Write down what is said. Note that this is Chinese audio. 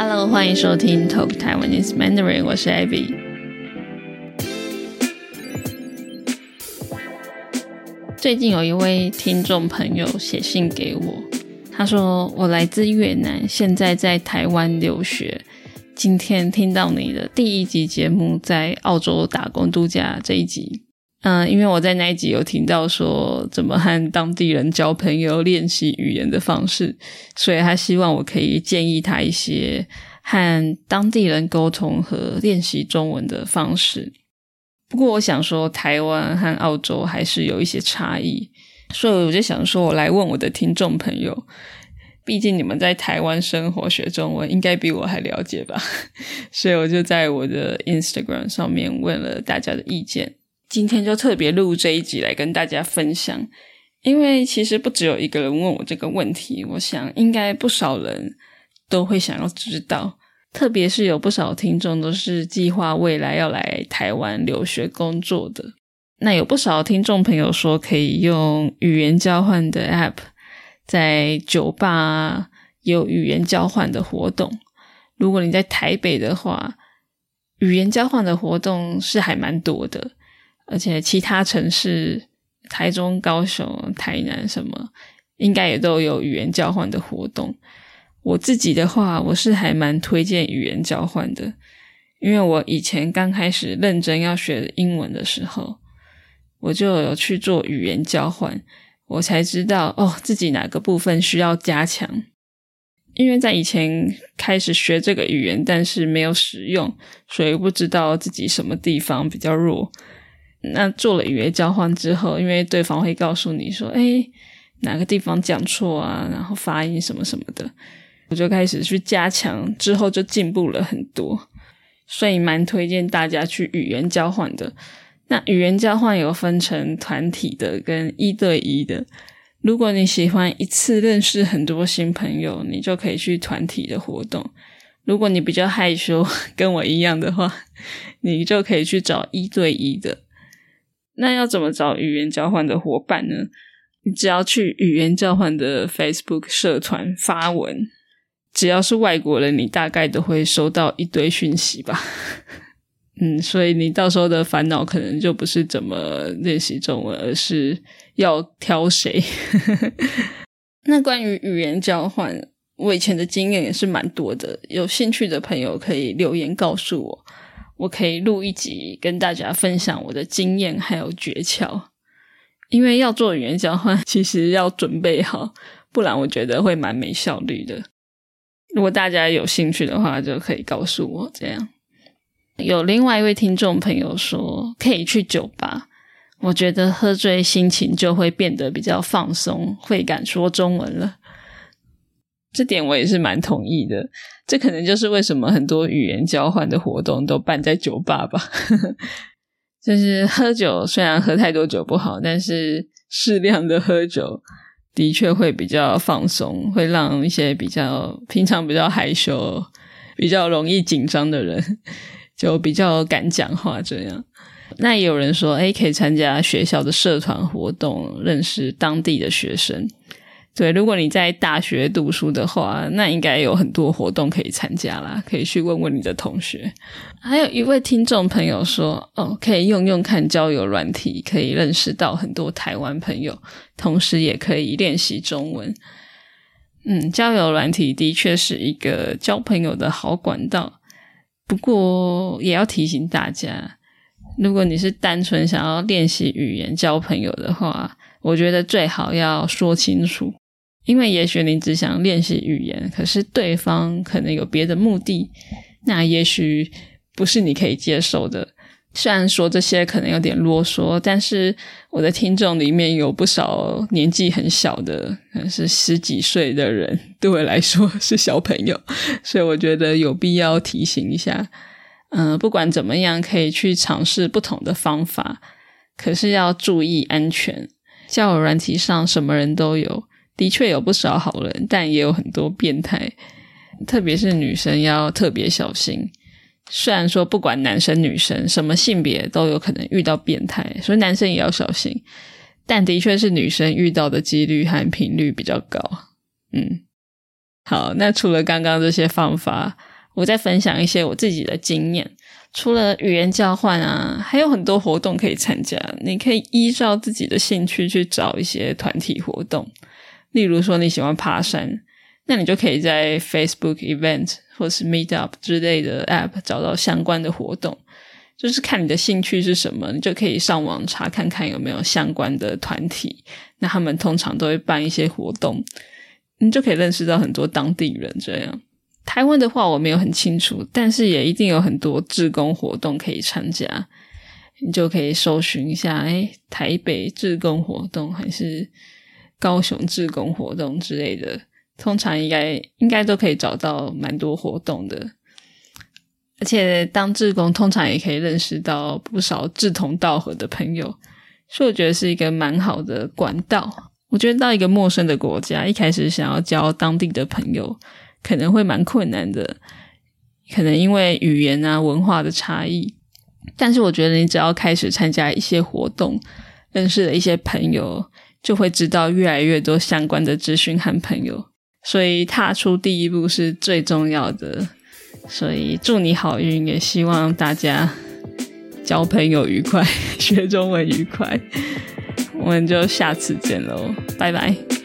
Hello，欢迎收听 Talk Taiwanese Mandarin，我是 Abby。最近有一位听众朋友写信给我，他说：“我来自越南，现在在台湾留学。今天听到你的第一集节目，在澳洲打工度假这一集。”嗯，因为我在那一集有听到说怎么和当地人交朋友、练习语言的方式，所以他希望我可以建议他一些和当地人沟通和练习中文的方式。不过，我想说台湾和澳洲还是有一些差异，所以我就想说，我来问我的听众朋友，毕竟你们在台湾生活学中文，应该比我还了解吧？所以我就在我的 Instagram 上面问了大家的意见。今天就特别录这一集来跟大家分享，因为其实不只有一个人问我这个问题，我想应该不少人都会想要知道，特别是有不少听众都是计划未来要来台湾留学工作的。那有不少听众朋友说可以用语言交换的 App，在酒吧有语言交换的活动。如果你在台北的话，语言交换的活动是还蛮多的。而且其他城市，台中、高雄、台南什么，应该也都有语言交换的活动。我自己的话，我是还蛮推荐语言交换的，因为我以前刚开始认真要学英文的时候，我就有去做语言交换，我才知道哦，自己哪个部分需要加强。因为在以前开始学这个语言，但是没有使用，所以不知道自己什么地方比较弱。那做了语言交换之后，因为对方会告诉你说：“哎，哪个地方讲错啊？然后发音什么什么的。”我就开始去加强，之后就进步了很多。所以蛮推荐大家去语言交换的。那语言交换有分成团体的跟一对一的。如果你喜欢一次认识很多新朋友，你就可以去团体的活动。如果你比较害羞，跟我一样的话，你就可以去找一对一的。那要怎么找语言交换的伙伴呢？你只要去语言交换的 Facebook 社团发文，只要是外国人，你大概都会收到一堆讯息吧。嗯，所以你到时候的烦恼可能就不是怎么练习中文，而是要挑谁。那关于语言交换，我以前的经验也是蛮多的，有兴趣的朋友可以留言告诉我。我可以录一集跟大家分享我的经验还有诀窍，因为要做语言交换，其实要准备好，不然我觉得会蛮没效率的。如果大家有兴趣的话，就可以告诉我。这样有另外一位听众朋友说可以去酒吧，我觉得喝醉心情就会变得比较放松，会敢说中文了。这点我也是蛮同意的，这可能就是为什么很多语言交换的活动都办在酒吧吧。就是喝酒，虽然喝太多酒不好，但是适量的喝酒的确会比较放松，会让一些比较平常比较害羞、比较容易紧张的人 就比较敢讲话。这样，那也有人说，哎，可以参加学校的社团活动，认识当地的学生。对，如果你在大学读书的话，那应该有很多活动可以参加啦，可以去问问你的同学。还有一位听众朋友说，哦，可以用用看交友软体，可以认识到很多台湾朋友，同时也可以练习中文。嗯，交友软体的确是一个交朋友的好管道，不过也要提醒大家，如果你是单纯想要练习语言交朋友的话，我觉得最好要说清楚。因为也许你只想练习语言，可是对方可能有别的目的，那也许不是你可以接受的。虽然说这些可能有点啰嗦，但是我的听众里面有不少年纪很小的，可能是十几岁的人，对我来说是小朋友，所以我觉得有必要提醒一下。嗯，不管怎么样，可以去尝试不同的方法，可是要注意安全。交友软体上什么人都有。的确有不少好人，但也有很多变态，特别是女生要特别小心。虽然说不管男生女生什么性别都有可能遇到变态，所以男生也要小心。但的确是女生遇到的几率和频率比较高。嗯，好，那除了刚刚这些方法，我再分享一些我自己的经验。除了语言交换啊，还有很多活动可以参加。你可以依照自己的兴趣去找一些团体活动。例如说你喜欢爬山，那你就可以在 Facebook Event 或是 Meetup 之类的 App 找到相关的活动。就是看你的兴趣是什么，你就可以上网查看看有没有相关的团体。那他们通常都会办一些活动，你就可以认识到很多当地人。这样，台湾的话我没有很清楚，但是也一定有很多志工活动可以参加。你就可以搜寻一下，哎，台北志工活动还是高雄志工活动之类的，通常应该应该都可以找到蛮多活动的。而且当志工，通常也可以认识到不少志同道合的朋友，所以我觉得是一个蛮好的管道。我觉得到一个陌生的国家，一开始想要交当地的朋友，可能会蛮困难的，可能因为语言啊、文化的差异。但是我觉得你只要开始参加一些活动，认识了一些朋友，就会知道越来越多相关的资讯和朋友。所以踏出第一步是最重要的。所以祝你好运，也希望大家交朋友愉快，学中文愉快。我们就下次见喽，拜拜。